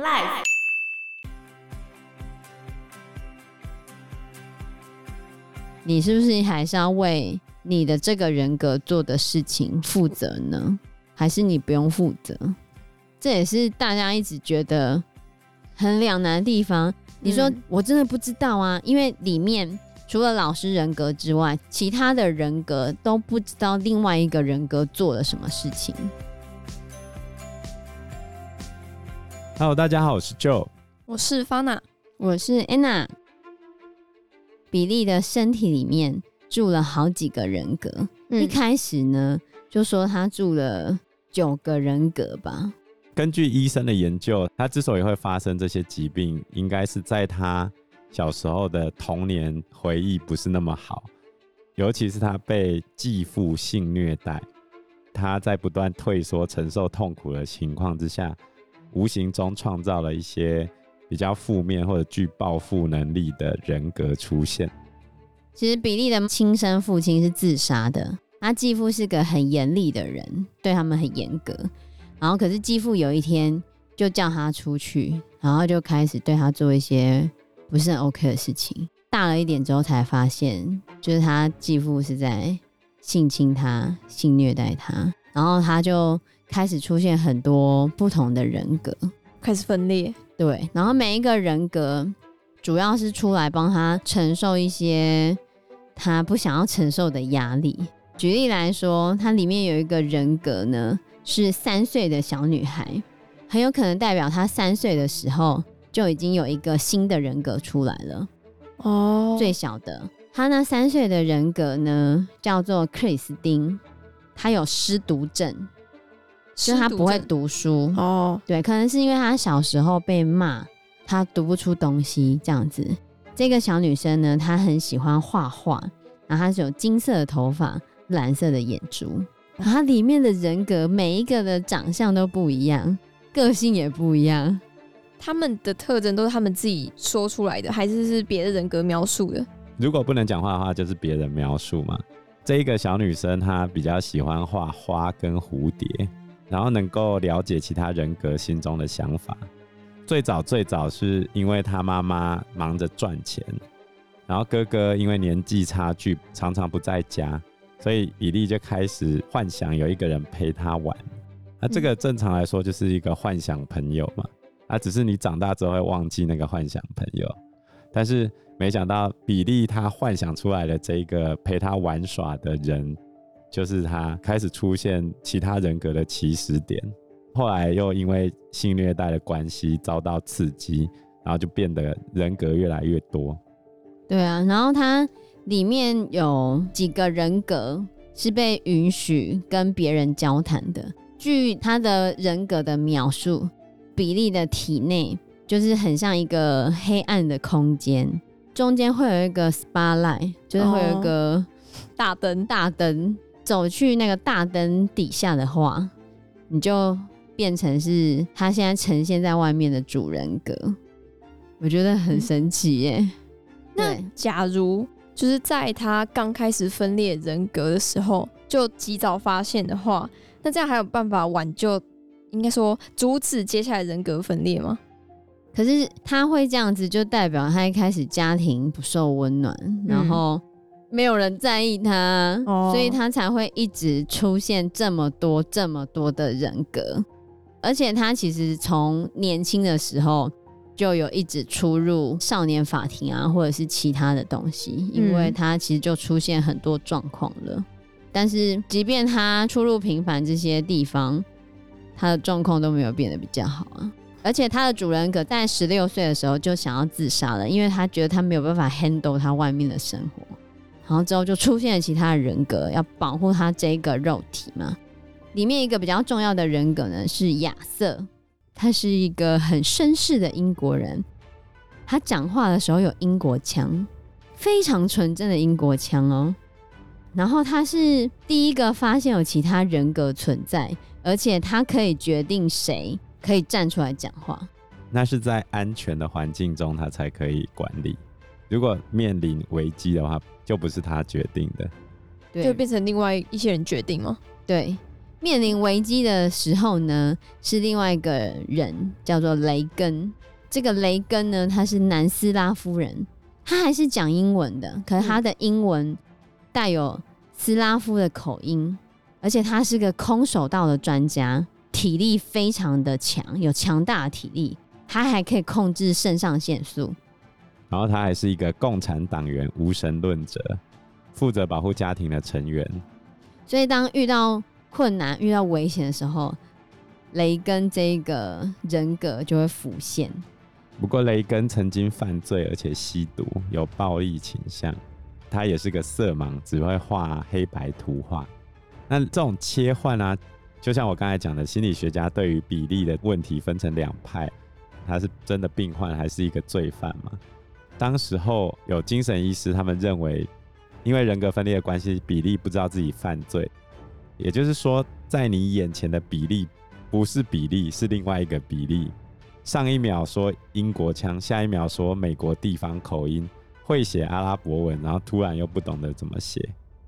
Life。你是不是还是要为你的这个人格做的事情负责呢？还是你不用负责？这也是大家一直觉得很两难的地方。你说我真的不知道啊，因为里面除了老师人格之外，其他的人格都不知道另外一个人格做了什么事情。Hello，大家好，我是 Joe，我是 Fana，我是 Anna。比利的身体里面住了好几个人格，嗯、一开始呢就说他住了九个人格吧。根据医生的研究，他之所以会发生这些疾病，应该是在他小时候的童年回忆不是那么好，尤其是他被继父性虐待，他在不断退缩、承受痛苦的情况之下，无形中创造了一些比较负面或者具报复能力的人格出现。其实比利的亲生父亲是自杀的，他继父是个很严厉的人，对他们很严格。然后，可是继父有一天就叫他出去，然后就开始对他做一些不是很 OK 的事情。大了一点之后才发现，就是他继父是在性侵他、性虐待他，然后他就开始出现很多不同的人格，开始分裂。对，然后每一个人格主要是出来帮他承受一些他不想要承受的压力。举例来说，它里面有一个人格呢。是三岁的小女孩，很有可能代表她三岁的时候就已经有一个新的人格出来了。哦，最小的，她那三岁的人格呢，叫做克里斯汀，她有失读症，就她不会读书。哦，对，可能是因为她小时候被骂，她读不出东西这样子。这个小女生呢，她很喜欢画画，然后她是有金色的头发，蓝色的眼珠。然后她里面的人格每一个的长相都不一样，个性也不一样。他们的特征都是他们自己说出来的，还是是别的人格描述的？如果不能讲话的话，就是别人描述嘛。这一个小女生她比较喜欢画花跟蝴蝶，然后能够了解其他人格心中的想法。最早最早是因为他妈妈忙着赚钱，然后哥哥因为年纪差距常常不在家。所以比利就开始幻想有一个人陪他玩，那这个正常来说就是一个幻想朋友嘛，啊，只是你长大之后会忘记那个幻想朋友，但是没想到比利他幻想出来的这一个陪他玩耍的人，就是他开始出现其他人格的起始点，后来又因为性虐待的关系遭到刺激，然后就变得人格越来越多。对啊，然后他。里面有几个人格是被允许跟别人交谈的。据他的人格的描述，比利的体内就是很像一个黑暗的空间，中间会有一个 spotlight，就是会有一个大灯，大灯。走去那个大灯底下的话，你就变成是他现在呈现在外面的主人格。我觉得很神奇耶。嗯、那假如。就是在他刚开始分裂人格的时候，就及早发现的话，那这样还有办法挽救，应该说阻止接下来人格分裂吗？可是他会这样子，就代表他一开始家庭不受温暖，嗯、然后没有人在意他，哦、所以他才会一直出现这么多这么多的人格，而且他其实从年轻的时候。就有一直出入少年法庭啊，或者是其他的东西，因为他其实就出现很多状况了。嗯、但是，即便他出入频繁这些地方，他的状况都没有变得比较好啊。而且，他的主人格在十六岁的时候就想要自杀了，因为他觉得他没有办法 handle 他外面的生活。然后之后就出现了其他人格，要保护他这个肉体嘛。里面一个比较重要的人格呢是亚瑟。他是一个很绅士的英国人，他讲话的时候有英国腔，非常纯正的英国腔哦。然后他是第一个发现有其他人格存在，而且他可以决定谁可以站出来讲话。那是在安全的环境中，他才可以管理。如果面临危机的话，就不是他决定的，对，就变成另外一些人决定吗？对。面临危机的时候呢，是另外一个人，叫做雷根。这个雷根呢，他是南斯拉夫人，他还是讲英文的，可是他的英文带有斯拉夫的口音，而且他是个空手道的专家，体力非常的强，有强大的体力，他还可以控制肾上腺素。然后他还是一个共产党员、无神论者，负责保护家庭的成员。所以当遇到困难、遇到危险的时候，雷根这个人格就会浮现。不过雷根曾经犯罪，而且吸毒，有暴力倾向。他也是个色盲，只会画黑白图画。那这种切换啊，就像我刚才讲的，心理学家对于比例的问题分成两派，他是真的病患还是一个罪犯嘛？当时候有精神医师，他们认为，因为人格分裂的关系，比利不知道自己犯罪，也就是说，在你眼前的比利不是比利，是另外一个比利。上一秒说英国腔，下一秒说美国地方口音，会写阿拉伯文，然后突然又不懂得怎么写，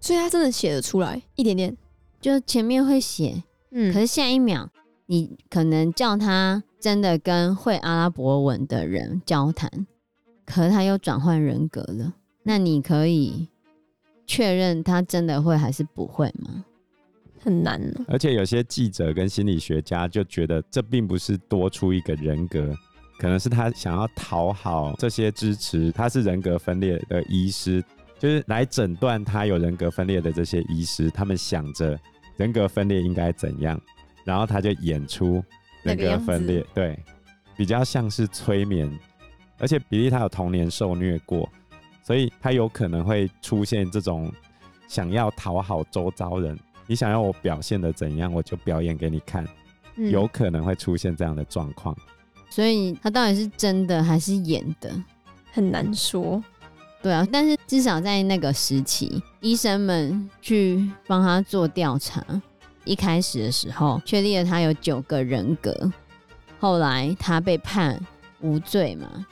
所以他真的写得出来一点点，就前面会写，嗯，可是下一秒你可能叫他真的跟会阿拉伯文的人交谈，可是他又转换人格了，那你可以确认他真的会还是不会吗？很难，而且有些记者跟心理学家就觉得这并不是多出一个人格，可能是他想要讨好这些支持他是人格分裂的医师，就是来诊断他有人格分裂的这些医师，他们想着人格分裂应该怎样，然后他就演出人格分裂，对，比较像是催眠。而且比利他有童年受虐过，所以他有可能会出现这种想要讨好周遭人。你想要我表现的怎样，我就表演给你看，嗯、有可能会出现这样的状况。所以他到底是真的还是演的，很难说。对啊，但是至少在那个时期，医生们去帮他做调查，一开始的时候确立了他有九个人格，后来他被判无罪嘛，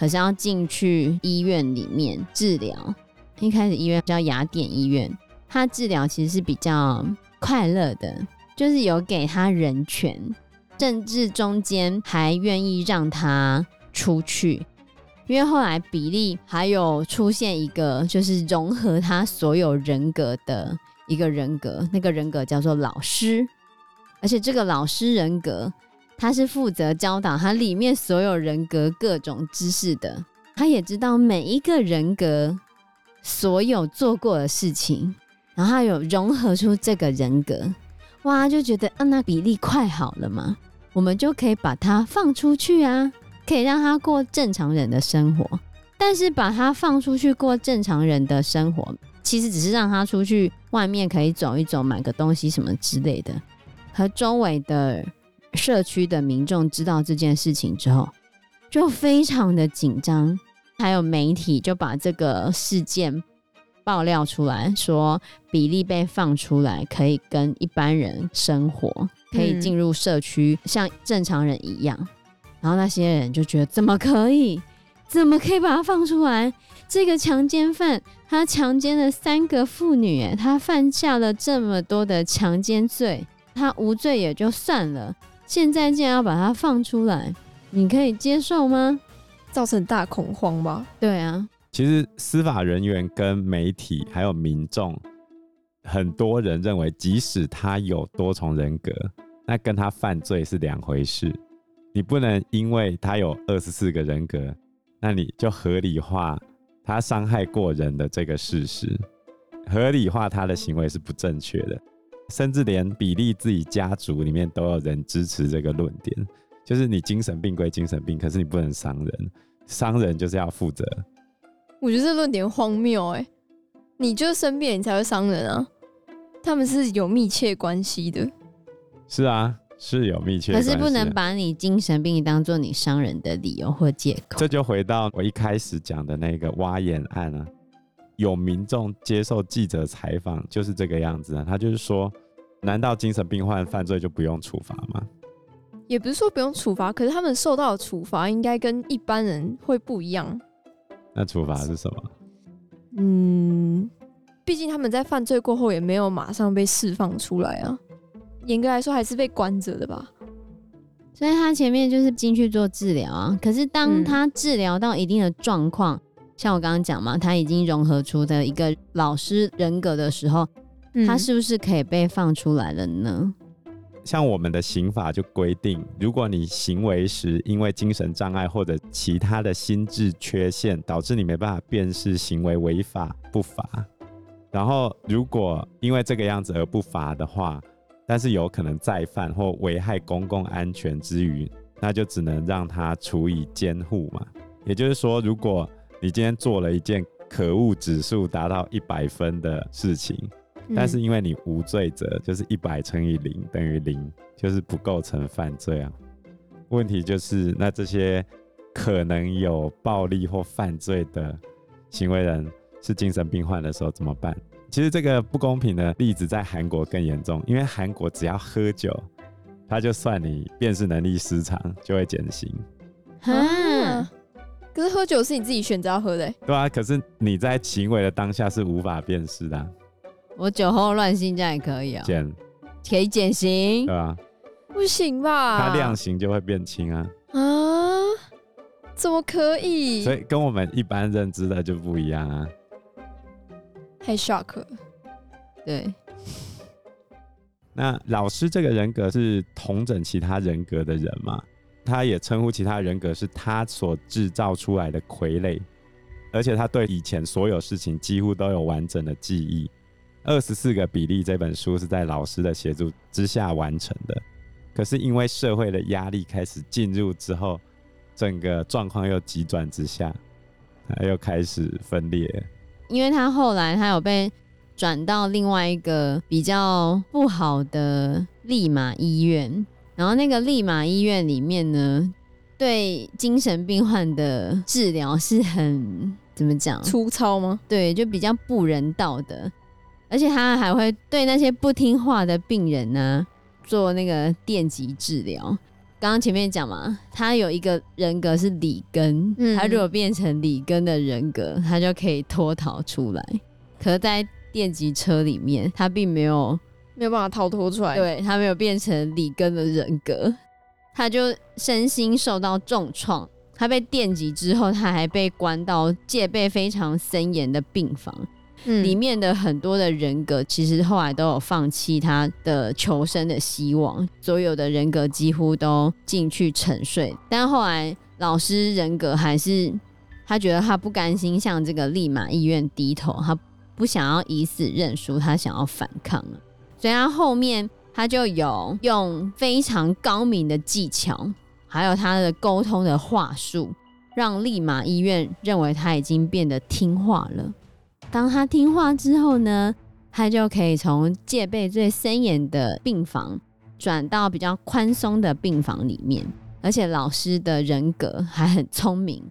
可是要进去医院里面治疗。一开始医院叫雅典医院。他治疗其实是比较快乐的，就是有给他人权，甚至中间还愿意让他出去，因为后来比利还有出现一个就是融合他所有人格的一个人格，那个人格叫做老师，而且这个老师人格他是负责教导他里面所有人格各种知识的，他也知道每一个人格所有做过的事情。然后他有融合出这个人格，哇，就觉得啊，那比例快好了嘛，我们就可以把他放出去啊，可以让他过正常人的生活。但是把他放出去过正常人的生活，其实只是让他出去外面可以走一走，买个东西什么之类的。和周围的社区的民众知道这件事情之后，就非常的紧张，还有媒体就把这个事件。爆料出来说，比利被放出来，可以跟一般人生活，可以进入社区，像正常人一样。然后那些人就觉得，怎么可以？怎么可以把他放出来？这个强奸犯，他强奸了三个妇女，他犯下了这么多的强奸罪，他无罪也就算了，现在竟然要把它放出来，你可以接受吗？造成大恐慌吧？对啊。其实司法人员跟媒体还有民众，很多人认为，即使他有多重人格，那跟他犯罪是两回事。你不能因为他有二十四个人格，那你就合理化他伤害过人的这个事实，合理化他的行为是不正确的。甚至连比利自己家族里面都有人支持这个论点，就是你精神病归精神病，可是你不能伤人，伤人就是要负责。我觉得这论点荒谬哎！你就生病你才会伤人啊，他们是有密切关系的。是啊，是有密切关系。可是不能把你精神病当做你伤人的理由或借口。这就回到我一开始讲的那个挖眼案啊，有民众接受记者采访就是这个样子啊，他就是说，难道精神病患犯罪就不用处罚吗？也不是说不用处罚，可是他们受到的处罚应该跟一般人会不一样。那处罚是什么？嗯，毕竟他们在犯罪过后也没有马上被释放出来啊。严格来说还是被关着的吧。所以他前面就是进去做治疗啊。可是当他治疗到一定的状况，嗯、像我刚刚讲嘛，他已经融合出的一个老师人格的时候，嗯、他是不是可以被放出来了呢？像我们的刑法就规定，如果你行为时因为精神障碍或者其他的心智缺陷，导致你没办法辨识行为违法不罚。然后如果因为这个样子而不罚的话，但是有可能再犯或危害公共安全之余，那就只能让他处以监护嘛。也就是说，如果你今天做了一件可恶指数达到一百分的事情。但是因为你无罪者，就是一百乘以零等于零，就是不构成犯罪啊。问题就是，那这些可能有暴力或犯罪的行为人是精神病患的时候怎么办？其实这个不公平的例子在韩国更严重，因为韩国只要喝酒，他就算你辨识能力失常，就会减刑。啊！可是喝酒是你自己选择要喝的欸。对啊，可是你在行为的当下是无法辨识的啊。我酒后乱性这样也可以啊，减可以减刑，对吧？不行吧？他量刑就会变轻啊！啊？怎么可以？所以跟我们一般认知的就不一样啊！太 shock 了。对。那老师这个人格是同整其他人格的人嘛？他也称呼其他人格是他所制造出来的傀儡，而且他对以前所有事情几乎都有完整的记忆。二十四个比例这本书是在老师的协助之下完成的，可是因为社会的压力开始进入之后，整个状况又急转直下，他又开始分裂。因为他后来他有被转到另外一个比较不好的利马医院，然后那个利马医院里面呢，对精神病患的治疗是很怎么讲？粗糙吗？对，就比较不人道的。而且他还会对那些不听话的病人呢做那个电击治疗。刚刚前面讲嘛，他有一个人格是里根，嗯、他如果变成里根的人格，他就可以脱逃出来。可是在电击车里面，他并没有没有办法逃脱出来，对，他没有变成里根的人格，他就身心受到重创。他被电击之后，他还被关到戒备非常森严的病房。嗯、里面的很多的人格，其实后来都有放弃他的求生的希望，所有的人格几乎都进去沉睡。但后来老师人格还是，他觉得他不甘心向这个利马医院低头，他不想要以死认输，他想要反抗。所以他后面他就有用非常高明的技巧，还有他的沟通的话术，让利马医院认为他已经变得听话了。当他听话之后呢，他就可以从戒备最森严的病房转到比较宽松的病房里面。而且老师的人格还很聪明，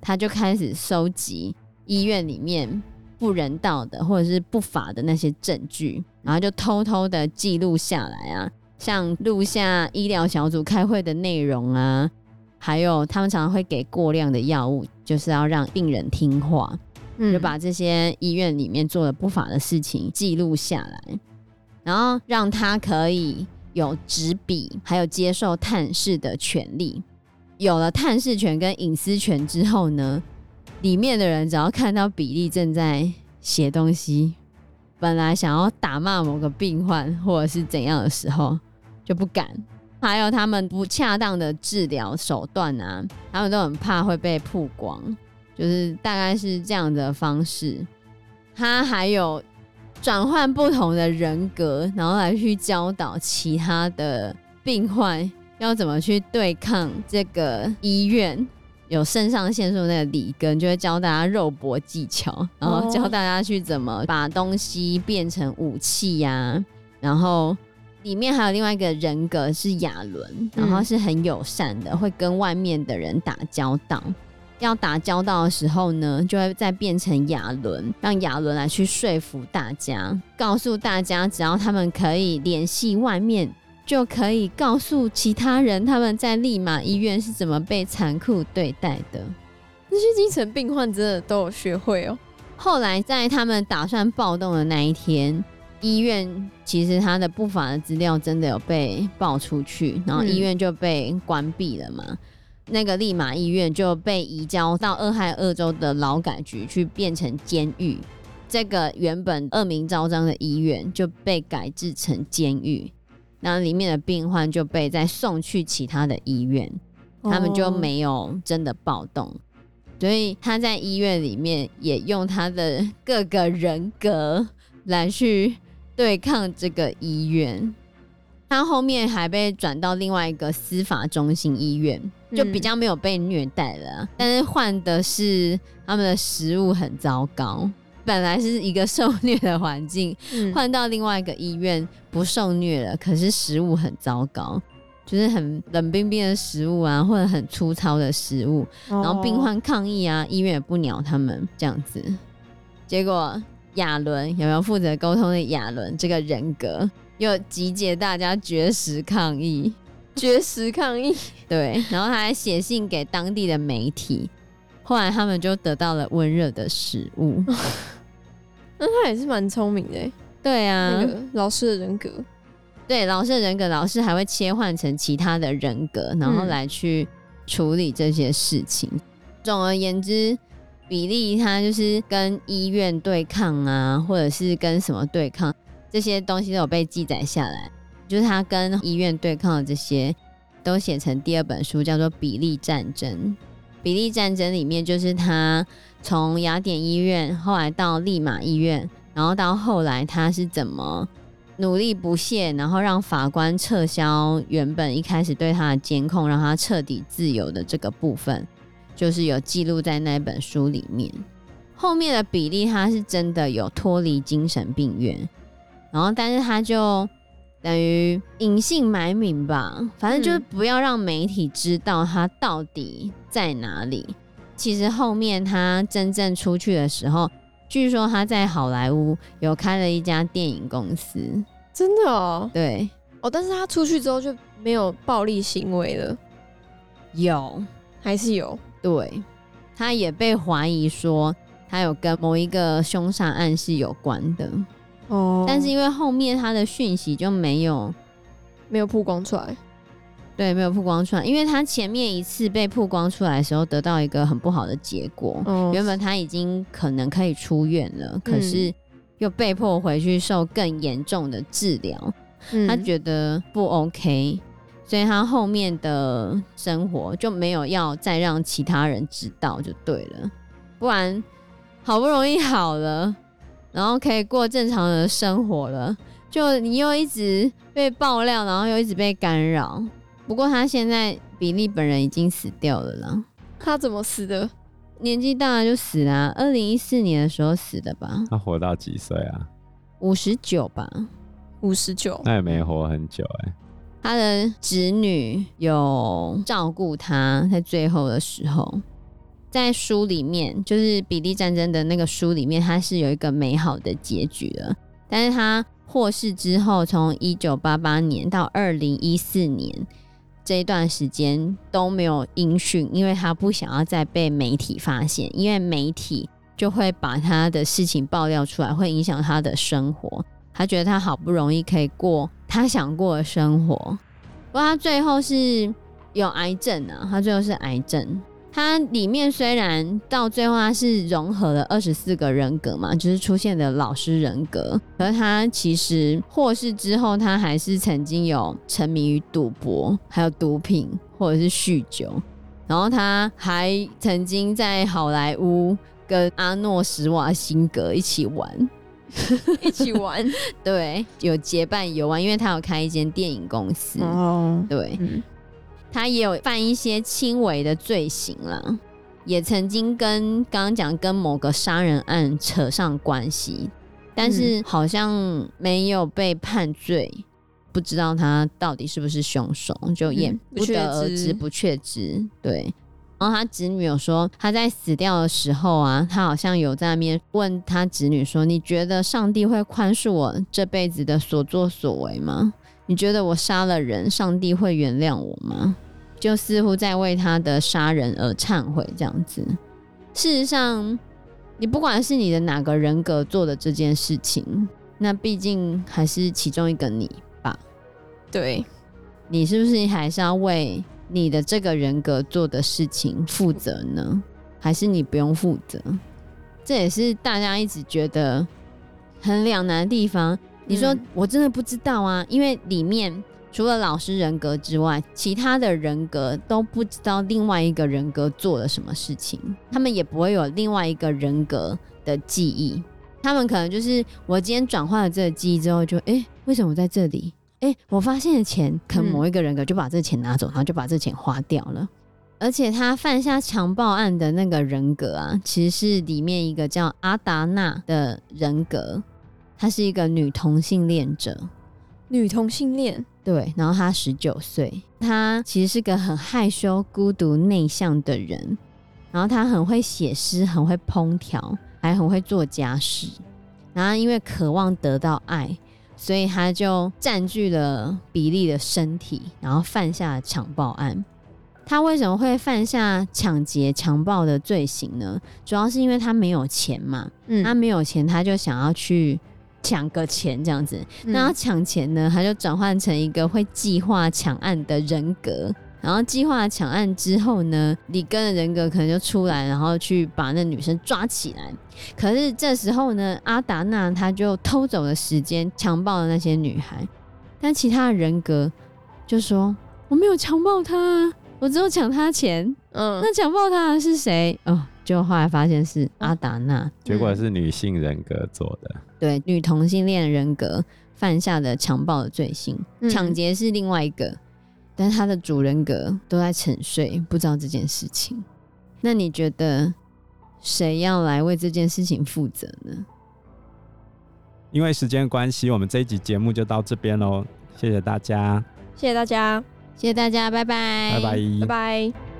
他就开始收集医院里面不人道的或者是不法的那些证据，然后就偷偷的记录下来啊，像录下医疗小组开会的内容啊，还有他们常常会给过量的药物，就是要让病人听话。就把这些医院里面做的不法的事情记录下来，然后让他可以有执笔，还有接受探视的权利。有了探视权跟隐私权之后呢，里面的人只要看到比利正在写东西，本来想要打骂某个病患或者是怎样的时候，就不敢。还有他们不恰当的治疗手段啊，他们都很怕会被曝光。就是大概是这样的方式，他还有转换不同的人格，然后来去教导其他的病患要怎么去对抗这个医院。有肾上腺素那个里根就会教大家肉搏技巧，然后教大家去怎么把东西变成武器呀、啊。然后里面还有另外一个人格是亚伦，然后是很友善的，会跟外面的人打交道。要打交道的时候呢，就会再变成亚伦，让亚伦来去说服大家，告诉大家，只要他们可以联系外面，就可以告诉其他人他们在利马医院是怎么被残酷对待的。那些精神病患真的都有学会哦。后来在他们打算暴动的那一天，医院其实他的不法的资料真的有被爆出去，然后医院就被关闭了嘛。嗯、那个利马医院就被移交到俄亥俄州的劳改局去变成监狱。这个原本恶名昭彰的医院就被改制成监狱，然后里面的病患就被再送去其他的医院，他们就没有真的暴动。所以他在医院里面也用他的各个人格来去对抗这个医院。他后面还被转到另外一个司法中心医院，就比较没有被虐待了，嗯、但是换的是他们的食物很糟糕。本来是一个受虐的环境，换、嗯、到另外一个医院不受虐了，可是食物很糟糕，就是很冷冰冰的食物啊，或者很粗糙的食物，哦、然后病患抗议啊，医院也不鸟他们这样子。结果亚伦有没有负责沟通的亚伦这个人格，又集结大家绝食抗议，绝食抗议，对，然后他还写信给当地的媒体。后来他们就得到了温热的食物，那他也是蛮聪明的。对啊，那个老师的人格，对老师的人格，老师还会切换成其他的人格，然后来去处理这些事情。嗯、总而言之，比利他就是跟医院对抗啊，或者是跟什么对抗，这些东西都有被记载下来。就是他跟医院对抗的这些，都写成第二本书，叫做《比利战争》。比利战争里面，就是他从雅典医院，后来到利马医院，然后到后来他是怎么努力不懈，然后让法官撤销原本一开始对他的监控，让他彻底自由的这个部分，就是有记录在那本书里面。后面的比利他是真的有脱离精神病院，然后但是他就。等于隐姓埋名吧，反正就是不要让媒体知道他到底在哪里。嗯、其实后面他真正出去的时候，据说他在好莱坞有开了一家电影公司。真的哦？对哦，但是他出去之后就没有暴力行为了？有，还是有？对，他也被怀疑说他有跟某一个凶杀案是有关的。哦，但是因为后面他的讯息就没有没有曝光出来，对，没有曝光出来，因为他前面一次被曝光出来的时候，得到一个很不好的结果。哦，原本他已经可能可以出院了，可是又被迫回去受更严重的治疗。嗯，他觉得不 OK，所以他后面的生活就没有要再让其他人知道就对了，不然好不容易好了。然后可以过正常的生活了，就你又一直被爆料，然后又一直被干扰。不过他现在比利本人已经死掉了啦。他怎么死的？年纪大了就死了，二零一四年的时候死的吧？他活到几岁啊？五十九吧，五十九。那也没活很久哎。他的侄女有照顾他在最后的时候。在书里面，就是比利战争的那个书里面，他是有一个美好的结局的。但是他获释之后，从一九八八年到二零一四年这一段时间都没有音讯，因为他不想要再被媒体发现，因为媒体就会把他的事情爆料出来，会影响他的生活。他觉得他好不容易可以过他想过的生活，不过他最后是有癌症啊，他最后是癌症。它里面虽然到最后它是融合了二十四个人格嘛，就是出现的老师人格，可是他其实获释之后，他还是曾经有沉迷于赌博，还有毒品或者是酗酒，然后他还曾经在好莱坞跟阿诺·施瓦辛格一起玩，一起玩，对，有结伴游玩，因为他有开一间电影公司，哦，对。嗯他也有犯一些轻微的罪行了，也曾经跟刚刚讲跟某个杀人案扯上关系，但是好像没有被判罪，嗯、不知道他到底是不是凶手，就也不得而知，不确知。对，然后他侄女有说，他在死掉的时候啊，他好像有在那边问他侄女说：“你觉得上帝会宽恕我这辈子的所作所为吗？”你觉得我杀了人，上帝会原谅我吗？就似乎在为他的杀人而忏悔这样子。事实上，你不管是你的哪个人格做的这件事情，那毕竟还是其中一个你吧？对，你是不是还是要为你的这个人格做的事情负责呢？还是你不用负责？这也是大家一直觉得很两难的地方。你说我真的不知道啊，因为里面除了老师人格之外，其他的人格都不知道另外一个人格做了什么事情，他们也不会有另外一个人格的记忆。他们可能就是我今天转换了这个记忆之后就，就、欸、哎，为什么我在这里？哎、欸，我发现了钱，可能某一个人格就把这钱拿走，然后就把这钱花掉了。而且他犯下强暴案的那个人格啊，其实是里面一个叫阿达纳的人格，她是一个女同性恋者。女同性恋，对。然后她十九岁，她其实是个很害羞、孤独、内向的人。然后她很会写诗，很会烹调。还很会做家事，然后因为渴望得到爱，所以她就占据了比利的身体，然后犯下了强暴案。她为什么会犯下抢劫、强暴的罪行呢？主要是因为她没有钱嘛，嗯，她没有钱，她就想要去抢个钱这样子。嗯，那要抢钱呢，他就转换成一个会计划抢案的人格。然后计划抢案之后呢，里根的人格可能就出来，然后去把那女生抓起来。可是这时候呢，阿达娜他就偷走了时间，强暴了那些女孩。但其他的人格就说：“我没有强暴她，我只有抢她钱。”嗯，那强暴她的是谁？哦，就后来发现是阿达娜，结果是女性人格做的。对，女同性恋人格犯下的强暴的罪行，抢劫是另外一个。但他的主人格都在沉睡，不知道这件事情。那你觉得谁要来为这件事情负责呢？因为时间关系，我们这一集节目就到这边喽。谢谢大家，谢谢大家，谢谢大家，拜拜，拜拜，拜拜。